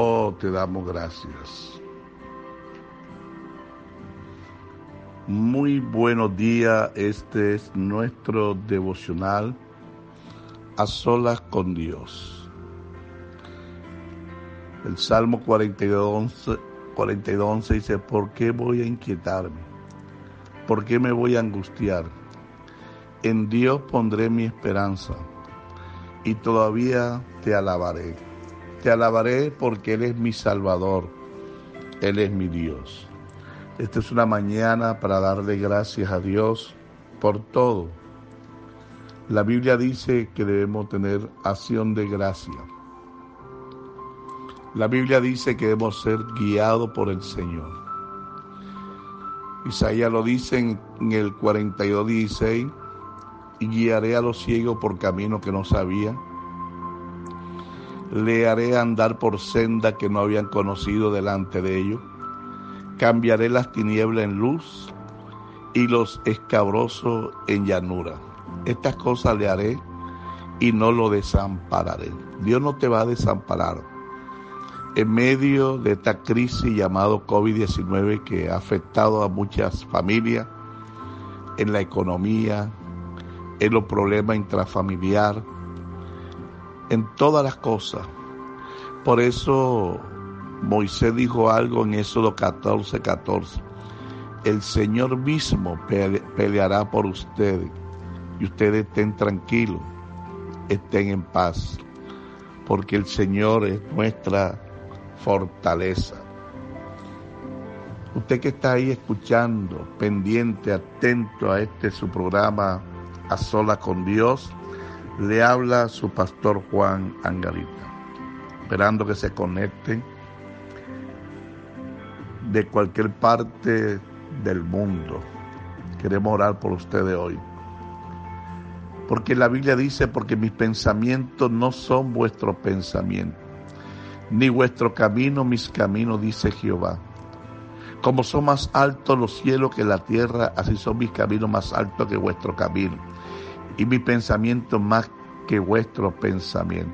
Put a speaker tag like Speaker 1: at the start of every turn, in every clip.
Speaker 1: Oh, te damos gracias. Muy buenos días, este es nuestro devocional a solas con Dios. El Salmo 42, 42 dice, ¿por qué voy a inquietarme? ¿Por qué me voy a angustiar? En Dios pondré mi esperanza y todavía te alabaré. Te alabaré porque Él es mi Salvador, Él es mi Dios. Esta es una mañana para darle gracias a Dios por todo. La Biblia dice que debemos tener acción de gracia. La Biblia dice que debemos ser guiados por el Señor. Isaías lo dice en, el 42, 16, y guiaré a los ciegos por camino que no sabían. Le haré andar por senda que no habían conocido delante de ellos cambiaré las tinieblas en luz y los escabrosos en llanura. Estas cosas le haré y no lo desampararé. Dios no te va a desamparar. En medio de esta crisis llamado COVID-19 que ha afectado a muchas familias, en la economía, en los problemas intrafamiliares, en todas las cosas. Por eso Moisés dijo algo en Éxodo 14, 14. El Señor mismo peleará por ustedes y ustedes estén tranquilos, estén en paz, porque el Señor es nuestra fortaleza. Usted que está ahí escuchando, pendiente, atento a este su programa A Sola con Dios, le habla su pastor Juan Angarita, esperando que se conecten de cualquier parte del mundo. Queremos orar por ustedes hoy. Porque la Biblia dice, porque mis pensamientos no son vuestros pensamientos, ni vuestro camino mis caminos, dice Jehová. Como son más altos los cielos que la tierra, así son mis caminos más altos que vuestro camino, y mis pensamientos más que vuestro pensamiento.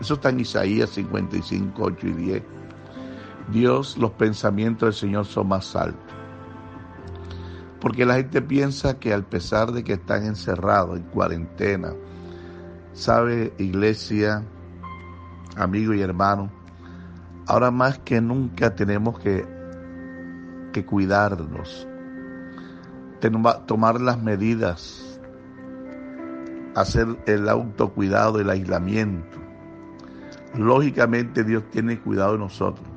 Speaker 1: Eso está en Isaías 55, 8 y 10. Dios, los pensamientos del Señor son más altos. Porque la gente piensa que al pesar de que están encerrados en cuarentena, sabe iglesia, amigo y hermano, ahora más que nunca tenemos que, que cuidarnos, tomar las medidas, hacer el autocuidado, el aislamiento. Lógicamente Dios tiene cuidado de nosotros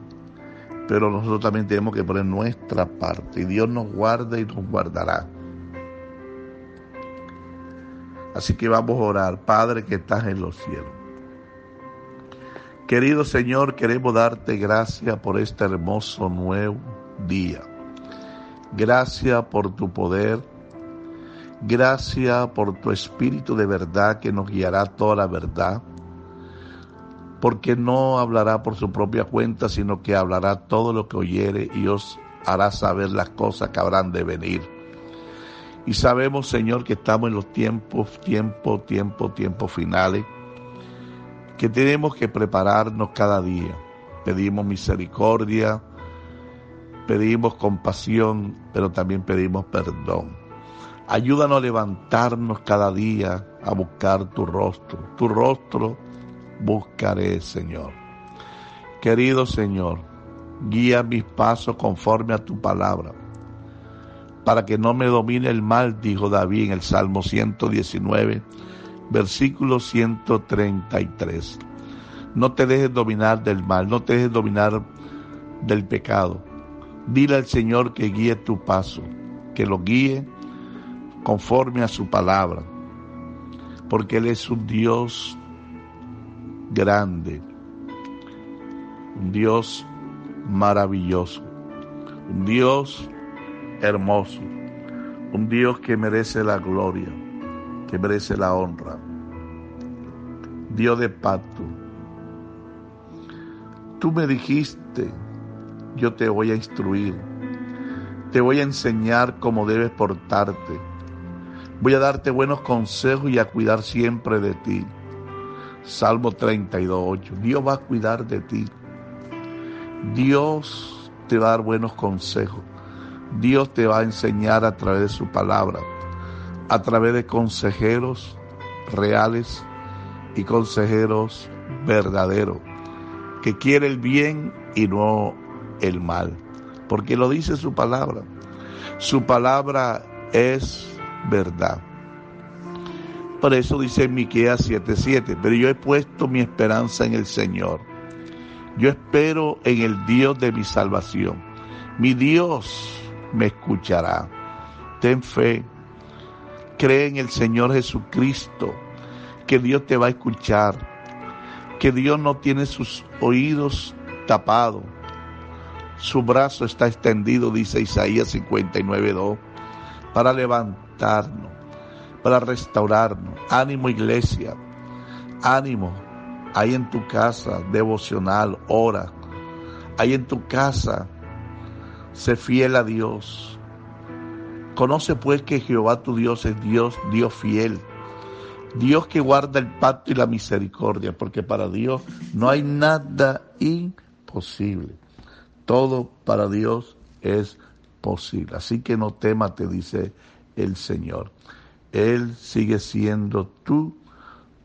Speaker 1: pero nosotros también tenemos que poner nuestra parte y Dios nos guarda y nos guardará. Así que vamos a orar, Padre que estás en los cielos. Querido Señor, queremos darte gracias por este hermoso nuevo día. Gracias por tu poder. Gracias por tu espíritu de verdad que nos guiará toda la verdad porque no hablará por su propia cuenta, sino que hablará todo lo que oyere y os hará saber las cosas que habrán de venir. Y sabemos, Señor, que estamos en los tiempos, tiempo, tiempo, tiempo finales, que tenemos que prepararnos cada día. Pedimos misericordia, pedimos compasión, pero también pedimos perdón. Ayúdanos a levantarnos cada día a buscar tu rostro, tu rostro buscaré, Señor. Querido Señor, guía mis pasos conforme a tu palabra, para que no me domine el mal, dijo David en el Salmo 119, versículo 133. No te dejes dominar del mal, no te dejes dominar del pecado. Dile al Señor que guíe tu paso, que lo guíe conforme a su palabra, porque Él es un Dios grande. un Dios maravilloso, un Dios hermoso, un Dios que merece la gloria, que merece la honra, Dios de pacto. Tú me dijiste, yo te voy a instruir, te voy a enseñar cómo debes portarte, voy a darte buenos consejos y a cuidar siempre de ti. Salmo 32, Dios va a cuidar de ti. Dios te va a dar buenos consejos. Dios te va a enseñar a través de su palabra, a través de consejeros reales y consejeros verdaderos, que quiere el bien y no el mal, porque lo dice su palabra. Su palabra es verdad. Por eso dice Miqueas 7:7, pero yo he puesto mi esperanza en el Señor. Yo espero en el Dios de mi salvación. Mi Dios me escuchará. Ten fe. Cree en el Señor Jesucristo, que Dios te va a escuchar, que Dios no tiene sus oídos tapados. Su brazo está extendido, dice Isaías 59.2, para para restaurarnos. Ánimo iglesia, ánimo. Ahí en tu casa, devocional, ora. Ahí en tu casa, sé fiel a Dios. Conoce pues que Jehová tu Dios es Dios, Dios fiel. Dios que guarda el pacto y la misericordia, porque para Dios no hay nada imposible. Todo para Dios es posible. Así que no temas, te dice el Señor. Él sigue siendo tu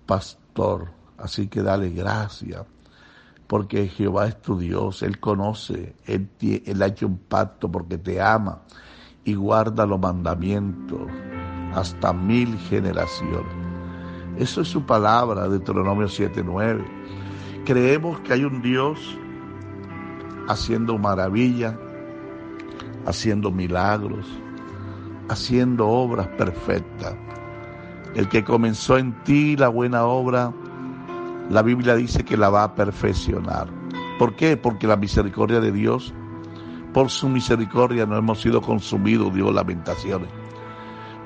Speaker 1: pastor. Así que dale gracias porque Jehová es tu Dios, Él conoce, Él, Él ha hecho un pacto porque te ama y guarda los mandamientos hasta mil generaciones. Eso es su palabra, Deuteronomio 7:9. Creemos que hay un Dios haciendo maravillas, haciendo milagros, haciendo obras perfectas. El que comenzó en ti la buena obra, la Biblia dice que la va a perfeccionar. ¿Por qué? Porque la misericordia de Dios, por su misericordia no hemos sido consumidos, dio lamentaciones.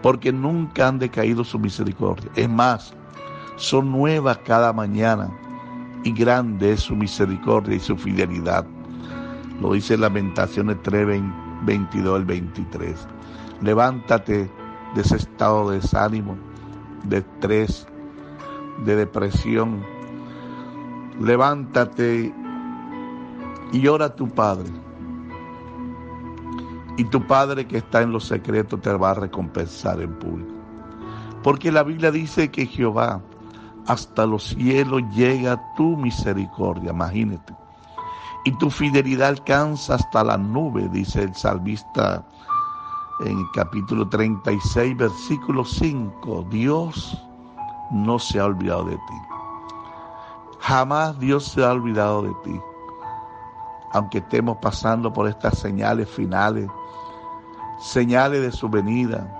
Speaker 1: Porque nunca han decaído su misericordia. Es más, son nuevas cada mañana y grande es su misericordia y su fidelidad. Lo dice Lamentaciones 3, 22 al 23. Levántate de ese estado de desánimo, de estrés, de depresión, levántate y ora a tu Padre. Y tu Padre que está en los secretos te va a recompensar en público. Porque la Biblia dice que Jehová hasta los cielos llega tu misericordia, imagínate. Y tu fidelidad alcanza hasta la nube, dice el salmista en el capítulo 36, versículo 5. Dios no se ha olvidado de ti. Jamás Dios se ha olvidado de ti. Aunque estemos pasando por estas señales finales, señales de su venida,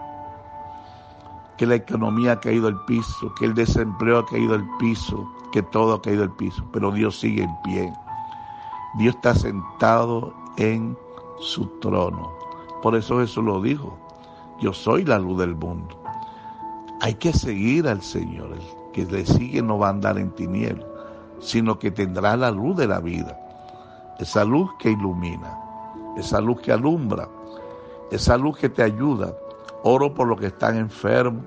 Speaker 1: que la economía ha caído al piso, que el desempleo ha caído al piso, que todo ha caído al piso, pero Dios sigue en pie. Dios está sentado en su trono. Por eso Jesús lo dijo, yo soy la luz del mundo. Hay que seguir al Señor, el que le sigue no va a andar en tinieblas sino que tendrá la luz de la vida, esa luz que ilumina, esa luz que alumbra, esa luz que te ayuda. Oro por los que están enfermos,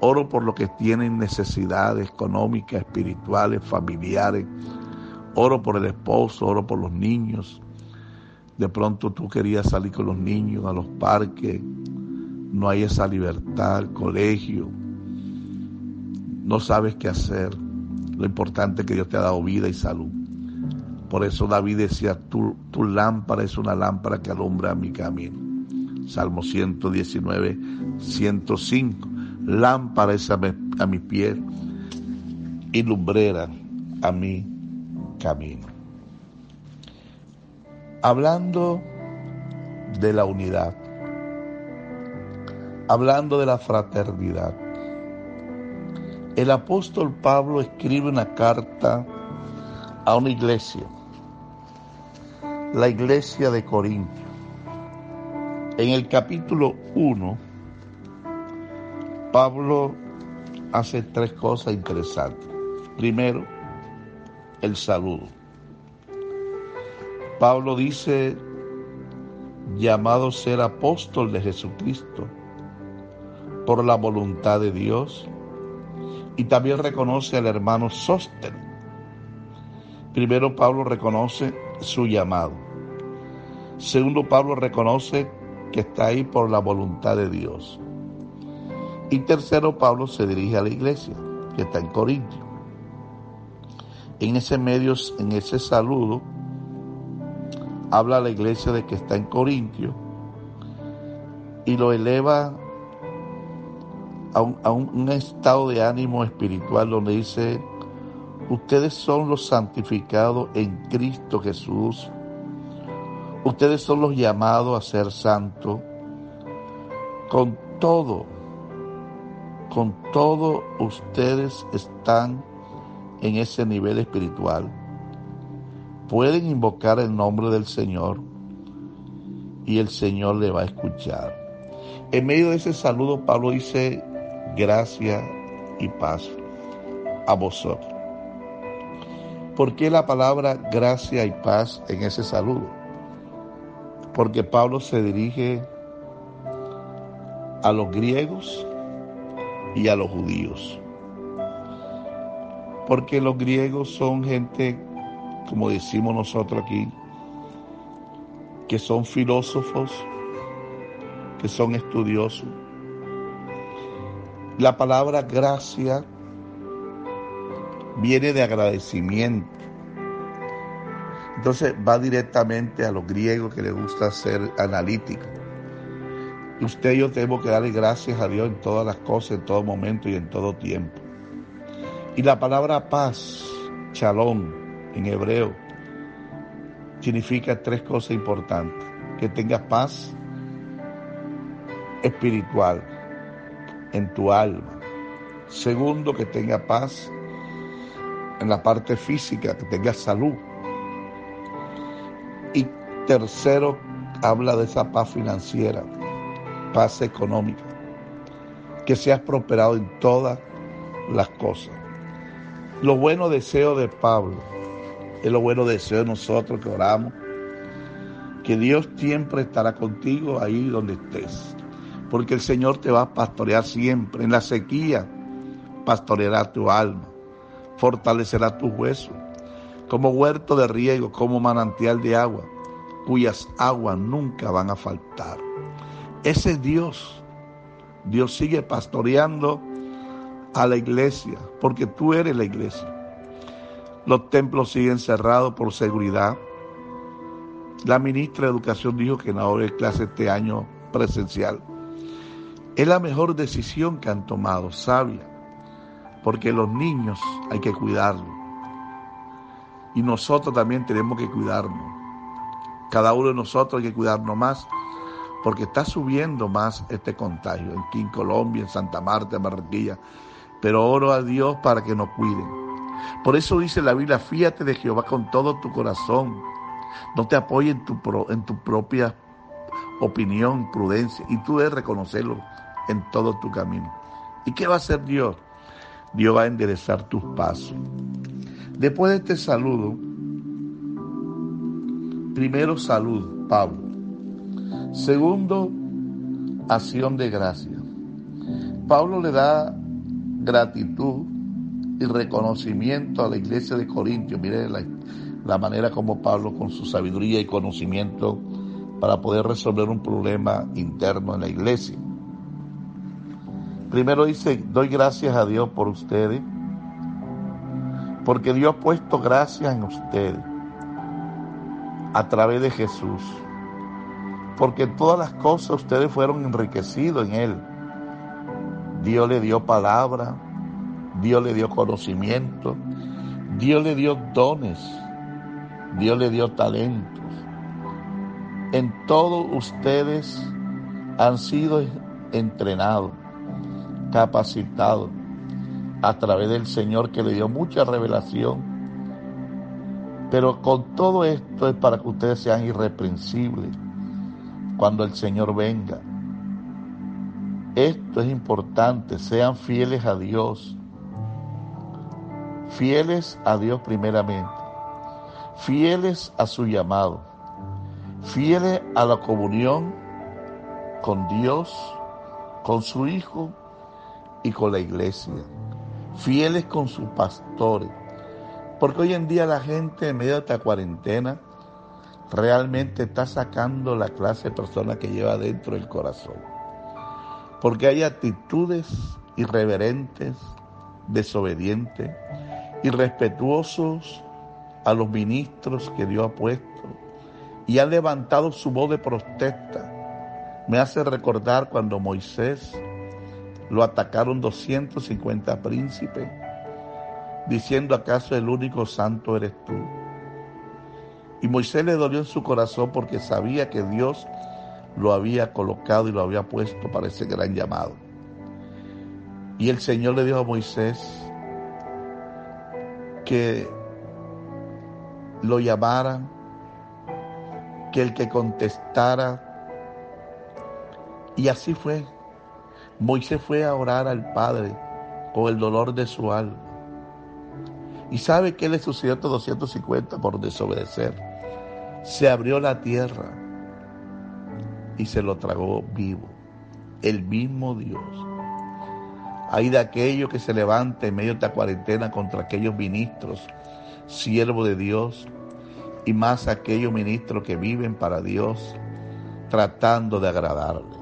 Speaker 1: oro por los que tienen necesidades económicas, espirituales, familiares, oro por el esposo, oro por los niños. De pronto tú querías salir con los niños a los parques, no hay esa libertad, colegio, no sabes qué hacer lo importante es que Dios te ha dado vida y salud. Por eso David decía, tu, tu lámpara es una lámpara que alumbra mi camino. Salmo 119, 105. Lámpara es a mi, a mi pie y lumbrera a mi camino. Hablando de la unidad, hablando de la fraternidad, el apóstol Pablo escribe una carta a una iglesia la iglesia de Corintio. En el capítulo 1, Pablo hace tres cosas interesantes. Primero, el saludo. Pablo dice, llamado ser apóstol de Jesucristo por la voluntad de Dios, y también reconoce al hermano Sóster. Primero Pablo reconoce su llamado. Segundo Pablo reconoce que está ahí por la voluntad de Dios. Y tercero Pablo se dirige a la iglesia que está en Corintio. En ese medio, en ese saludo, habla a la iglesia de que está en Corintio y lo eleva a un, a un, estado de ánimo espiritual donde dice, ustedes son los santificados en Cristo Jesús, ustedes son los llamados a ser santos, con todo, con todo ustedes están en ese nivel espiritual. Pueden invocar el nombre del Señor y el Señor le va a escuchar. En medio de ese saludo, Pablo dice, gracia y paz a vosotros. ¿Por qué la palabra gracia y paz en ese saludo? Porque Pablo se dirige a los griegos y a los judíos. Porque los griegos son gente, como decimos nosotros aquí, que son filósofos, que son estudiosos. La palabra gracia viene de agradecimiento. Entonces va directamente a los griegos que les gusta ser analíticos. Usted y yo tenemos que darle gracias a Dios en todas las cosas, en todo momento y en todo tiempo. Y la palabra paz, chalón, en hebreo, significa tres cosas importantes. Que tengas paz espiritual en tu alma. Segundo, que tenga paz en la parte física, que tenga salud. Y tercero, habla de esa paz financiera, paz económica, que seas prosperado en todas las cosas. Lo bueno deseo de Pablo es lo bueno deseo de nosotros que oramos, que Dios siempre estará contigo ahí donde estés, porque el Señor te va a pastorear siempre. En la sequía pastoreará tu alma, fortalecerá tus huesos, como huerto de riego, como manantial de agua, cuyas aguas nunca van a faltar. Ese es Dios. Dios sigue pastoreando a la iglesia, porque tú eres la iglesia. Los templos siguen cerrados por seguridad. La ministra de Educación dijo que no habrá clase este año presencial. Es la mejor decisión que han tomado, sabia, porque los niños hay que cuidarlos. Y nosotros también tenemos que cuidarnos. Cada uno de nosotros hay que cuidarnos más porque está subiendo más este contagio aquí en Colombia, en Santa Marta, en Barranquilla. Pero oro a Dios para que nos cuiden. Por eso dice la Biblia, fíjate de Jehová con todo tu corazón. No te apoyes en tu, en tu propia opinión, prudencia. Y tú debes reconocerlo en todo tu camino. ¿Y qué va a hacer Dios? Dios va a enderezar tus pasos. Después de este saludo, primero salud, Pablo. Segundo, acción de gracia. Pablo le da gratitud y reconocimiento a la iglesia de Corintios. Mire la, la, manera como Pablo con su sabiduría y conocimiento para poder resolver un problema interno en la iglesia. Primero dice, doy gracias a Dios por ustedes, porque Dios ha puesto gracias en ustedes a través de Jesús, porque todas las cosas ustedes fueron enriquecidos en Él. Dios le dio palabra, Dios le dio conocimiento, Dios le dio dones, Dios le dio talentos. En todo ustedes han sido entrenados, capacitados a través del Señor que le dio mucha revelación Pero con todo esto es para que ustedes sean irreprensibles cuando el Señor venga. Esto es importante, sean fieles a Dios. Fieles a Dios primeramente. Fieles a su llamado. Fieles a la comunión con Dios, con su Hijo y con la iglesia. Fieles con sus pastores. Porque hoy en día la gente en medio de esta cuarentena realmente está sacando la clase de persona que lleva dentro del corazón. Porque hay actitudes irreverentes, desobedientes, irrespetuosos a los ministros que Dios ha puesto y han levantado su voz de protesta. Me hace recordar cuando Moisés lo atacaron 250 príncipes, diciendo acaso el único santo eres tú. Y Moisés le dolió en su corazón porque sabía que Dios lo había colocado y lo había puesto para ese gran llamado. Y el Señor le dijo a Moisés que lo llamaran, que el que contestara. Y así fue. Moisés fue a orar al Padre con el dolor de su alma. ¿Y sabe qué le sucedió a estos 250 por desobedecer? Se abrió la tierra y se lo tragó vivo. El mismo Dios. Hay de aquello que se levanta en medio de esta cuarentena contra aquellos ministros, siervos de Dios, y más aquellos ministros que viven para Dios, tratando de agradarle.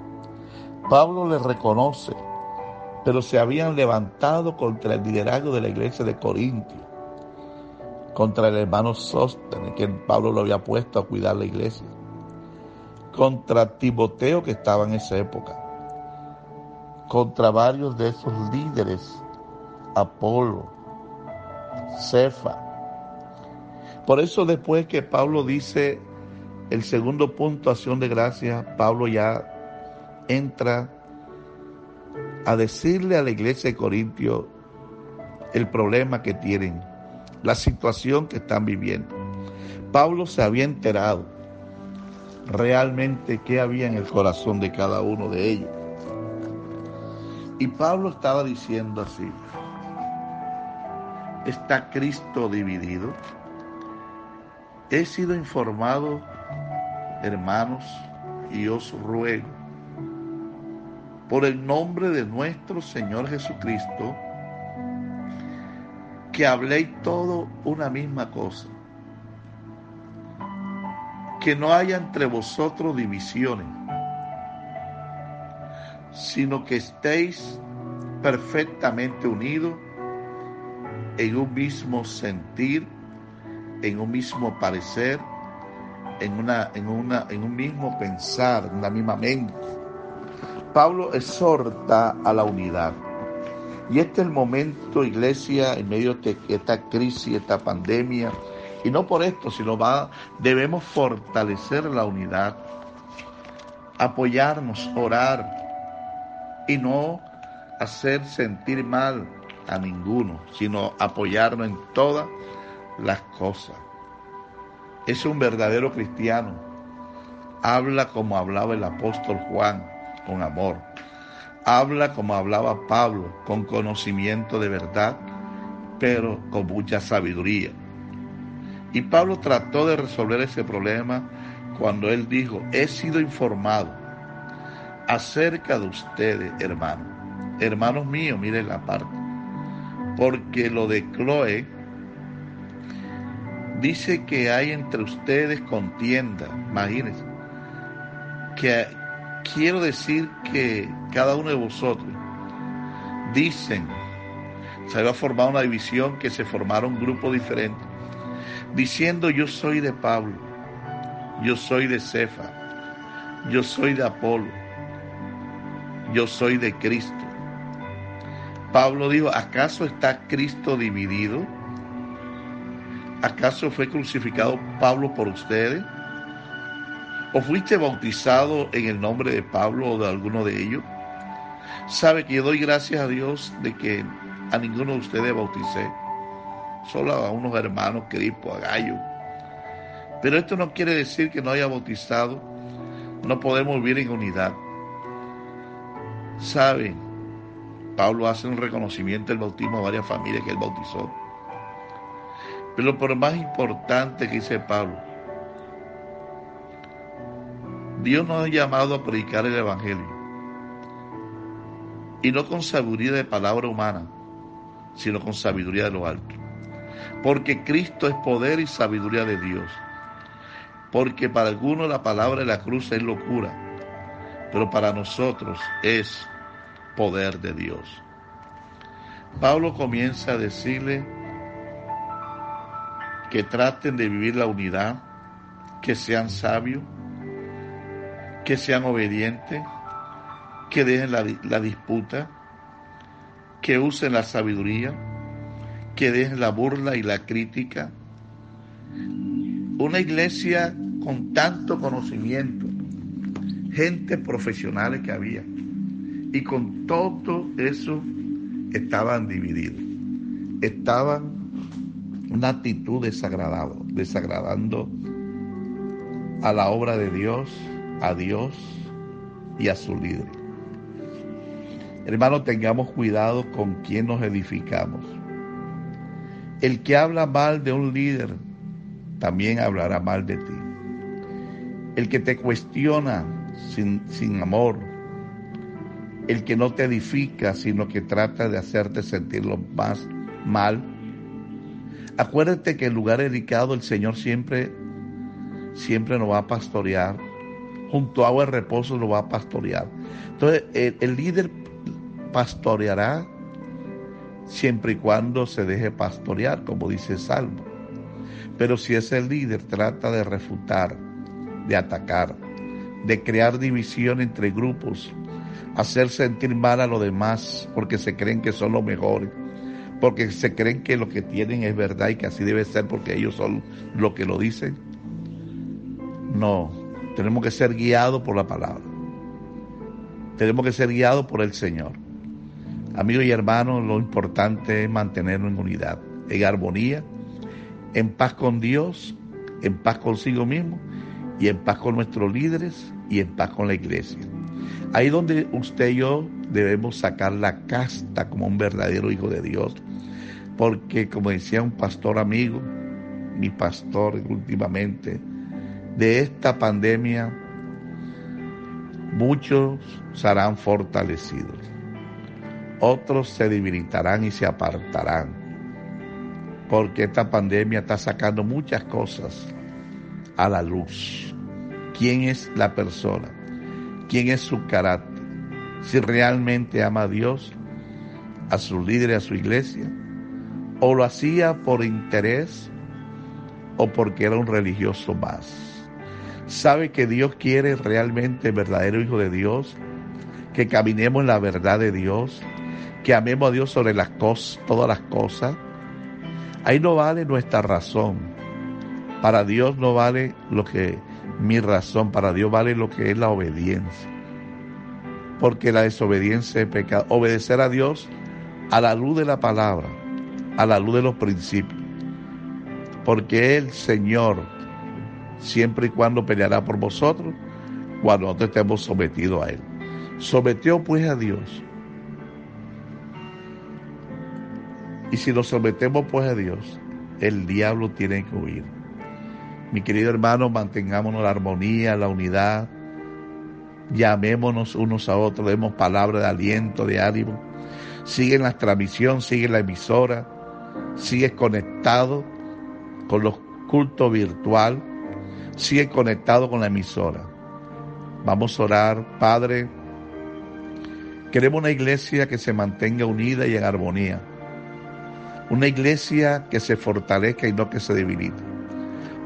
Speaker 1: Pablo les reconoce, pero se habían levantado contra el liderazgo de la iglesia de Corintio, contra el hermano Sóstenes, que Pablo lo había puesto a cuidar la iglesia, contra Timoteo que estaba en esa época, contra varios de esos líderes, Apolo, Cefa. Por eso después que Pablo dice el segundo punto, acción de gracia, Pablo ya entra a decirle a la iglesia de Corintio el problema que tienen, la situación que están viviendo. Pablo se había enterado realmente qué había en el corazón de cada uno de ellos. Y Pablo estaba diciendo así, ¿está Cristo dividido? He sido informado, hermanos, y os ruego por el nombre de nuestro Señor Jesucristo, que habléis todo una misma cosa, que no haya entre vosotros divisiones, sino que estéis perfectamente unidos en un mismo sentir, en un mismo parecer, en, una, en, una, en un mismo pensar, en una misma mente Pablo exhorta a la unidad. Y este es el momento, iglesia, en medio de esta crisis, esta pandemia, y no por esto, sino va, debemos fortalecer la unidad, apoyarnos, orar y no hacer sentir mal a ninguno, sino apoyarnos en todas las cosas. Es un verdadero cristiano. Habla como hablaba el apóstol Juan con amor. Habla como hablaba Pablo, con conocimiento de verdad, pero con mucha sabiduría. Y Pablo trató de resolver ese problema cuando él dijo, he sido informado acerca de ustedes, hermanos. Hermanos míos, miren la parte. Porque lo de Chloe dice que hay entre ustedes contienda, imagínense, que, quiero decir que cada uno de vosotros dicen, se había formado una división que se formaron grupos diferentes, diciendo yo soy de Pablo, yo soy de Cefa, yo soy de Apolo, yo soy de Cristo. Pablo dijo, ¿acaso está Cristo dividido? ¿Acaso fue crucificado Pablo por ustedes? ¿O fuiste bautizado en el nombre de Pablo o de alguno de ellos? Sabe que yo doy gracias a Dios de que a ninguno de ustedes bauticé, solo a unos hermanos, Cripo, a Gallo, Pero esto no quiere decir que no haya bautizado, no podemos vivir en unidad. Saben, Pablo hace un reconocimiento del bautismo a varias familias que él bautizó. Pero por más importante que dice Pablo, Dios nos ha llamado a predicar el Evangelio. Y no con sabiduría de palabra humana, sino con sabiduría de lo alto. Porque Cristo es poder y sabiduría de Dios. Porque para algunos la palabra de la cruz es locura, pero para nosotros es poder de Dios. Pablo comienza a decirle que traten de vivir la unidad, que sean sabios, que sean obedientes, que dejen la, la disputa, que usen la sabiduría, que dejen la burla y la crítica. Una iglesia con tanto conocimiento, gente profesionales que había, y con todo eso estaban divididos, estaban una actitud desagradable, desagradando a la obra de Dios, a Dios y a su líder. Hermano, tengamos cuidado con quien nos edificamos. El que habla mal de un líder también hablará mal de ti. El que te cuestiona sin, sin amor, el que no te edifica, sino que trata de hacerte sentir lo más mal. Acuérdate que en lugar dedicado el Señor siempre, siempre nos va a pastorear. Junto a agua de reposo lo va a pastorear. Entonces, el, el líder pastoreará siempre y cuando se deje pastorear, como dice el Salmo. Pero si ese líder trata de refutar, de atacar, de crear división entre grupos, hacer sentir mal a los demás porque se creen que son los mejores, porque se creen que lo que tienen es verdad y que así debe ser porque ellos son lo que lo dicen. No, tenemos que ser guiados por la palabra. Tenemos que ser guiados por el Señor. Amigos y hermanos, lo importante es mantenernos en unidad, en armonía, en paz con Dios, en paz consigo mismo y en paz con nuestros líderes y en paz con la iglesia. Ahí donde usted y yo debemos sacar la casta como un verdadero hijo de Dios. Porque como decía un pastor amigo, mi pastor últimamente, de esta pandemia muchos serán fortalecidos otros se debilitarán y se apartarán, porque esta pandemia está sacando muchas cosas a la luz. ¿Quién es la persona? ¿Quién es su carácter? Si realmente ama a Dios, a su líder a su iglesia, o lo hacía por interés o porque era un religioso más. Sabe que Dios quiere realmente verdadero hijo de Dios, que caminemos en la verdad de Dios, que amemos a Dios sobre las cosas, todas las cosas. Ahí no vale nuestra razón. Para Dios no vale lo que mi razón, para Dios vale lo que es la obediencia. Porque la desobediencia es pecado. Obedecer a Dios a la luz de la palabra, a la luz de los principios. Porque el Señor siempre y cuando peleará por vosotros cuando nosotros estemos sometidos a Él. Sometió pues a Dios Y si nos sometemos pues a Dios, el diablo tiene que huir. Mi querido hermano, mantengámonos la armonía, la unidad, llamémonos unos a otros, demos palabras de aliento, de ánimo. Sigue en la transmisión, sigue en la emisora, sigue conectado con los cultos virtual, sigue conectado con la emisora. Vamos a orar, Padre. Queremos una iglesia que se mantenga unida y en armonía una iglesia que se fortalezca y no que se debilite.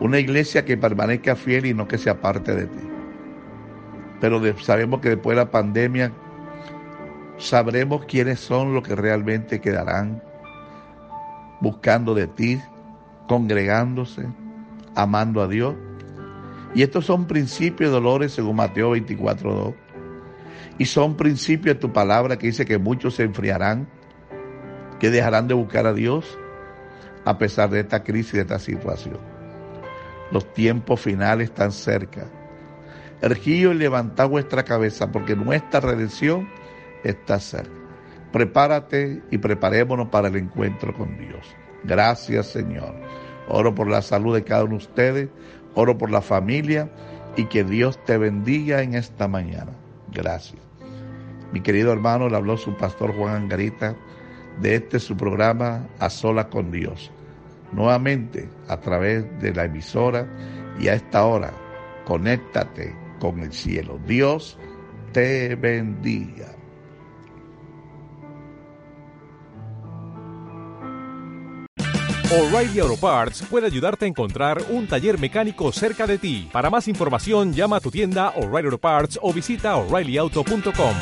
Speaker 1: Una iglesia que permanezca fiel y no que se aparte de ti. Pero sabemos que después de la pandemia sabremos quiénes son los que realmente quedarán buscando de ti, congregándose, amando a Dios. Y estos son principios de dolores según Mateo 24.2. Y son principios de tu palabra que dice que muchos se enfriarán que dejarán de buscar a Dios a pesar de esta crisis, de esta situación. Los tiempos finales están cerca. Ergío y levantad vuestra cabeza, porque nuestra redención está cerca. Prepárate y preparémonos para el encuentro con Dios. Gracias, Señor. Oro por la salud de cada uno de ustedes, oro por la familia y que Dios te bendiga en esta mañana. Gracias. Mi querido hermano, le habló su pastor Juan Angarita de este su programa A Sola con Dios nuevamente a través de la emisora y a esta hora conéctate con el cielo. Dios te bendiga.
Speaker 2: O'Reilly Auto Parts puede ayudarte a encontrar un taller mecánico cerca de ti. Para más información, llama a tu tienda O'Reilly Auto Parts o visita oreillyauto.com.